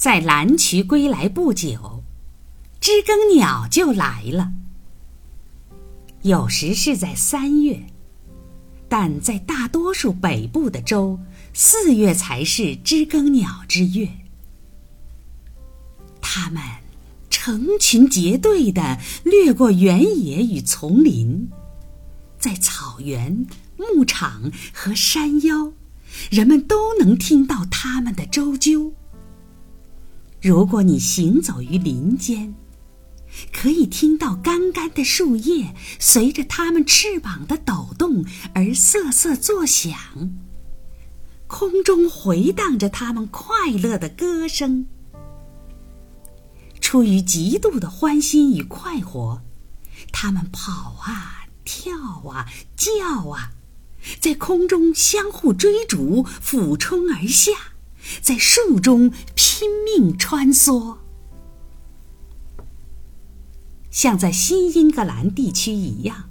在蓝渠归来不久，知更鸟就来了。有时是在三月，但在大多数北部的州，四月才是知更鸟之月。它们成群结队的掠过原野与丛林，在草原、牧场和山腰，人们都能听到它们的啾啾。如果你行走于林间，可以听到干干的树叶随着它们翅膀的抖动而瑟瑟作响，空中回荡着它们快乐的歌声。出于极度的欢欣与快活，它们跑啊、跳啊、叫啊，在空中相互追逐，俯冲而下，在树中拼命穿梭。像在新英格兰地区一样，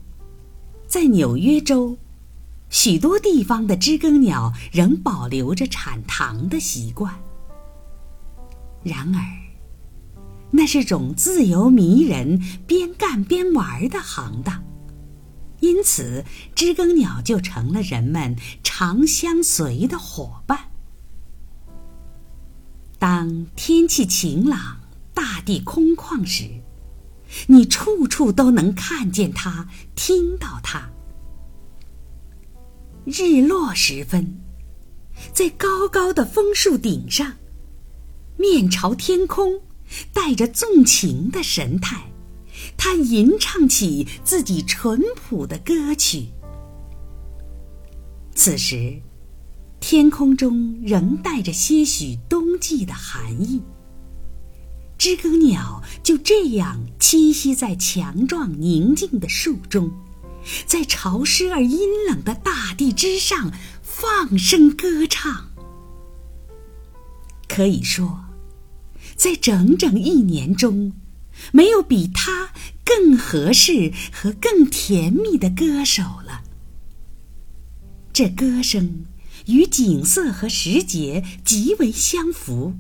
在纽约州，许多地方的知更鸟仍保留着产糖的习惯。然而，那是种自由迷人、边干边玩的行当，因此知更鸟就成了人们常相随的伙伴。当天气晴朗、大地空旷时，你处处都能看见它，听到它。日落时分，在高高的枫树顶上，面朝天空，带着纵情的神态，它吟唱起自己淳朴的歌曲。此时，天空中仍带着些许冬季的寒意。知更鸟就这样栖息在强壮宁静的树中，在潮湿而阴冷的大地之上放声歌唱。可以说，在整整一年中，没有比它更合适和更甜蜜的歌手了。这歌声与景色和时节极为相符。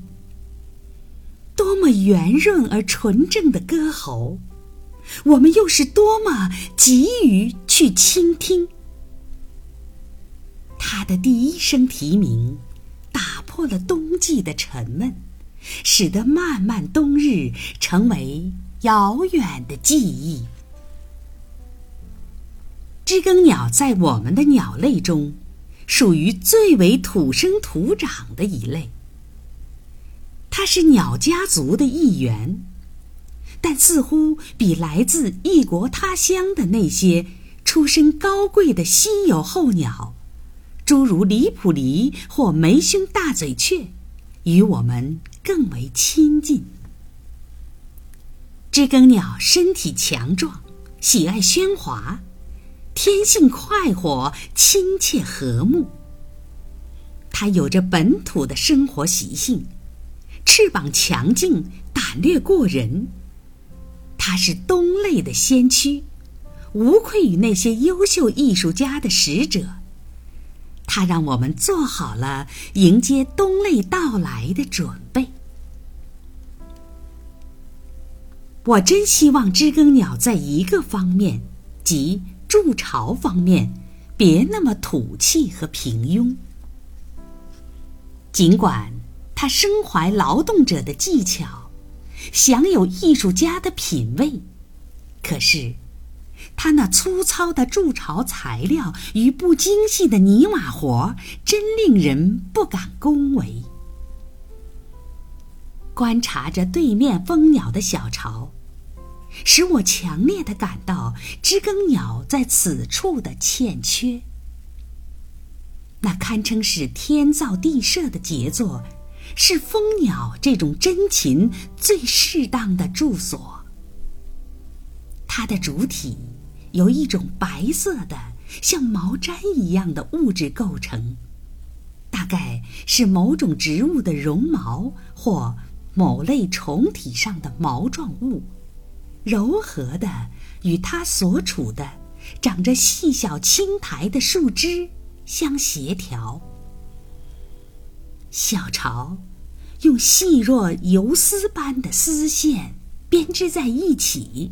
多么圆润而纯正的歌喉，我们又是多么急于去倾听。它的第一声啼鸣，打破了冬季的沉闷，使得漫漫冬日成为遥远的记忆。知更鸟在我们的鸟类中，属于最为土生土长的一类。它是鸟家族的一员，但似乎比来自异国他乡的那些出身高贵的稀有候鸟，诸如黎普黎或眉胸大嘴雀，与我们更为亲近。知更鸟身体强壮，喜爱喧哗，天性快活、亲切和睦。它有着本土的生活习性。翅膀强劲，胆略过人。它是冬类的先驱，无愧于那些优秀艺术家的使者。它让我们做好了迎接冬类到来的准备。我真希望知更鸟在一个方面，即筑巢方面，别那么土气和平庸。尽管。他身怀劳动者的技巧，享有艺术家的品味，可是，他那粗糙的筑巢材料与不精细的泥瓦活，真令人不敢恭维。观察着对面蜂鸟的小巢，使我强烈的感到知更鸟在此处的欠缺。那堪称是天造地设的杰作。是蜂鸟这种珍禽最适当的住所。它的主体由一种白色的、像毛毡一样的物质构成，大概是某种植物的绒毛或某类虫体上的毛状物，柔和的与它所处的长着细小青苔的树枝相协调。小巢用细若游丝般的丝线编织在一起。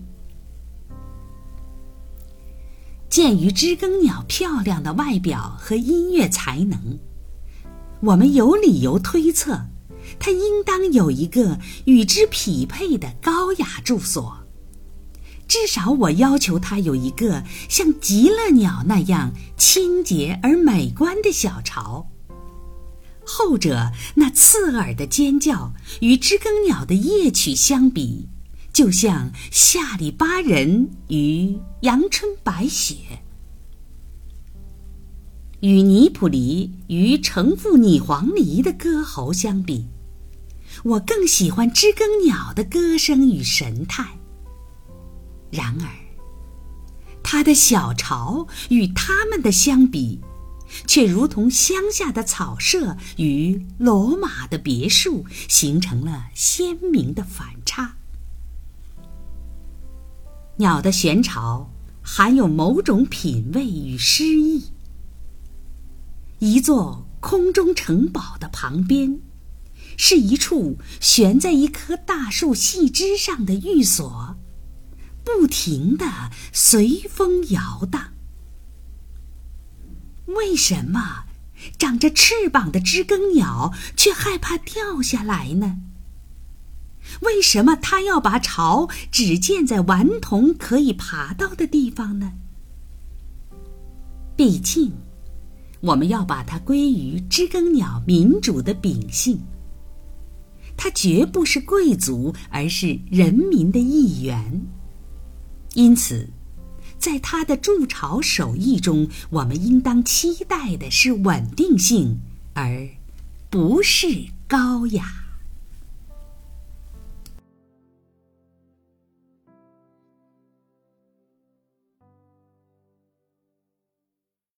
鉴于知更鸟漂亮的外表和音乐才能，我们有理由推测，它应当有一个与之匹配的高雅住所。至少，我要求它有一个像极乐鸟那样清洁而美观的小巢。后者那刺耳的尖叫与知更鸟的夜曲相比，就像下里巴人与阳春白雪。与尼普黎与承父拟黄鹂的歌喉相比，我更喜欢知更鸟的歌声与神态。然而，它的小巢与它们的相比。却如同乡下的草舍与罗马的别墅形成了鲜明的反差。鸟的悬巢含有某种品味与诗意。一座空中城堡的旁边，是一处悬在一棵大树细枝上的寓所，不停地随风摇荡。为什么长着翅膀的知更鸟却害怕掉下来呢？为什么它要把巢只建在顽童可以爬到的地方呢？毕竟，我们要把它归于知更鸟民主的秉性。它绝不是贵族，而是人民的一员。因此。在他的筑巢手艺中，我们应当期待的是稳定性，而不是高雅。